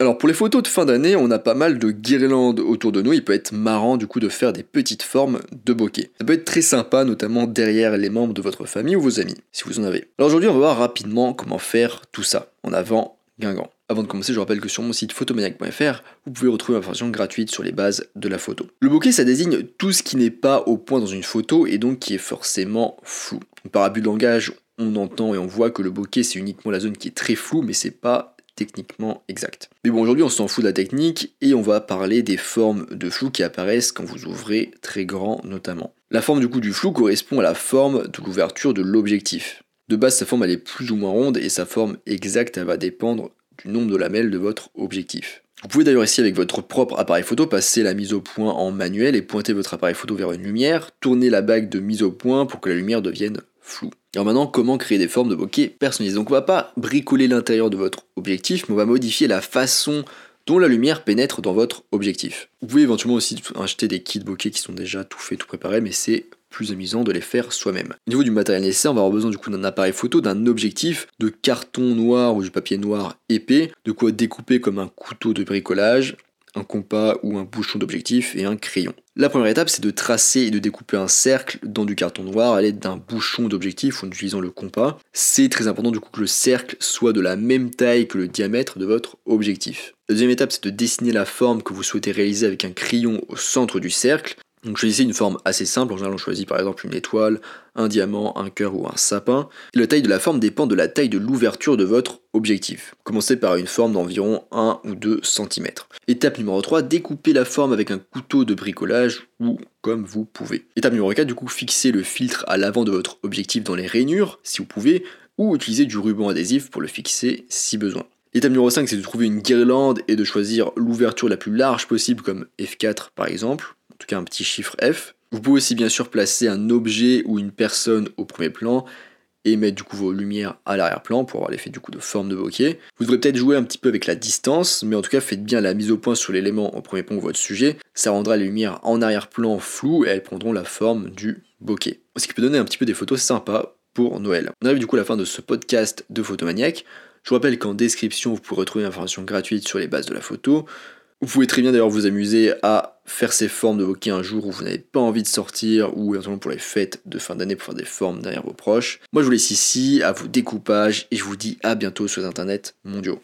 Alors pour les photos de fin d'année, on a pas mal de guirlandes autour de nous, il peut être marrant du coup de faire des petites formes de bokeh. Ça peut être très sympa, notamment derrière les membres de votre famille ou vos amis, si vous en avez. Alors aujourd'hui on va voir rapidement comment faire tout ça. En avant, Guingamp. Avant de commencer, je rappelle que sur mon site photomaniac.fr, vous pouvez retrouver une information gratuite sur les bases de la photo. Le bokeh, ça désigne tout ce qui n'est pas au point dans une photo et donc qui est forcément flou. Par abus de langage, on entend et on voit que le bokeh, c'est uniquement la zone qui est très floue, mais c'est pas techniquement exact. Mais bon, aujourd'hui, on s'en fout de la technique et on va parler des formes de flou qui apparaissent quand vous ouvrez très grand notamment. La forme du coup du flou correspond à la forme de l'ouverture de l'objectif. De base, sa forme elle est plus ou moins ronde et sa forme exacte elle va dépendre du nombre de lamelles de votre objectif. Vous pouvez d'ailleurs ici avec votre propre appareil photo passer la mise au point en manuel et pointer votre appareil photo vers une lumière, tourner la bague de mise au point pour que la lumière devienne floue. Alors maintenant, comment créer des formes de bokeh personnalisées? Donc on va pas bricoler l'intérieur de votre objectif, mais on va modifier la façon dont la lumière pénètre dans votre objectif. Vous pouvez éventuellement aussi acheter des kits bokeh qui sont déjà tout faits, tout préparés, mais c'est plus amusant de les faire soi-même. Au niveau du matériel nécessaire, on va avoir besoin du coup d'un appareil photo, d'un objectif, de carton noir ou du papier noir épais, de quoi découper comme un couteau de bricolage, un compas ou un bouchon d'objectif et un crayon. La première étape, c'est de tracer et de découper un cercle dans du carton noir à l'aide d'un bouchon d'objectif en utilisant le compas. C'est très important du coup que le cercle soit de la même taille que le diamètre de votre objectif. La deuxième étape, c'est de dessiner la forme que vous souhaitez réaliser avec un crayon au centre du cercle. Donc choisissez une forme assez simple, en général on choisit par exemple une étoile, un diamant, un cœur ou un sapin. la taille de la forme dépend de la taille de l'ouverture de votre objectif. Commencez par une forme d'environ 1 ou 2 cm. Étape numéro 3, découpez la forme avec un couteau de bricolage ou comme vous pouvez. Étape numéro 4, du coup fixez le filtre à l'avant de votre objectif dans les rainures si vous pouvez, ou utilisez du ruban adhésif pour le fixer si besoin. L'étape numéro 5, c'est de trouver une guirlande et de choisir l'ouverture la plus large possible comme F4 par exemple tout cas un petit chiffre F. Vous pouvez aussi bien sûr placer un objet ou une personne au premier plan et mettre du coup vos lumières à l'arrière-plan pour avoir l'effet du coup de forme de bokeh. Vous devrez peut-être jouer un petit peu avec la distance, mais en tout cas faites bien la mise au point sur l'élément au premier plan de votre sujet. Ça rendra les lumières en arrière-plan floues et elles prendront la forme du bokeh. Ce qui peut donner un petit peu des photos sympas pour Noël. On arrive du coup à la fin de ce podcast de Photomaniac. Je vous rappelle qu'en description vous pourrez retrouver une information gratuite sur les bases de la photo. Vous pouvez très bien d'ailleurs vous amuser à faire ces formes de bokeh un jour où vous n'avez pas envie de sortir ou éventuellement pour les fêtes de fin d'année pour faire des formes derrière vos proches. Moi je vous laisse ici à vos découpages et je vous dis à bientôt sur les internets mondiaux.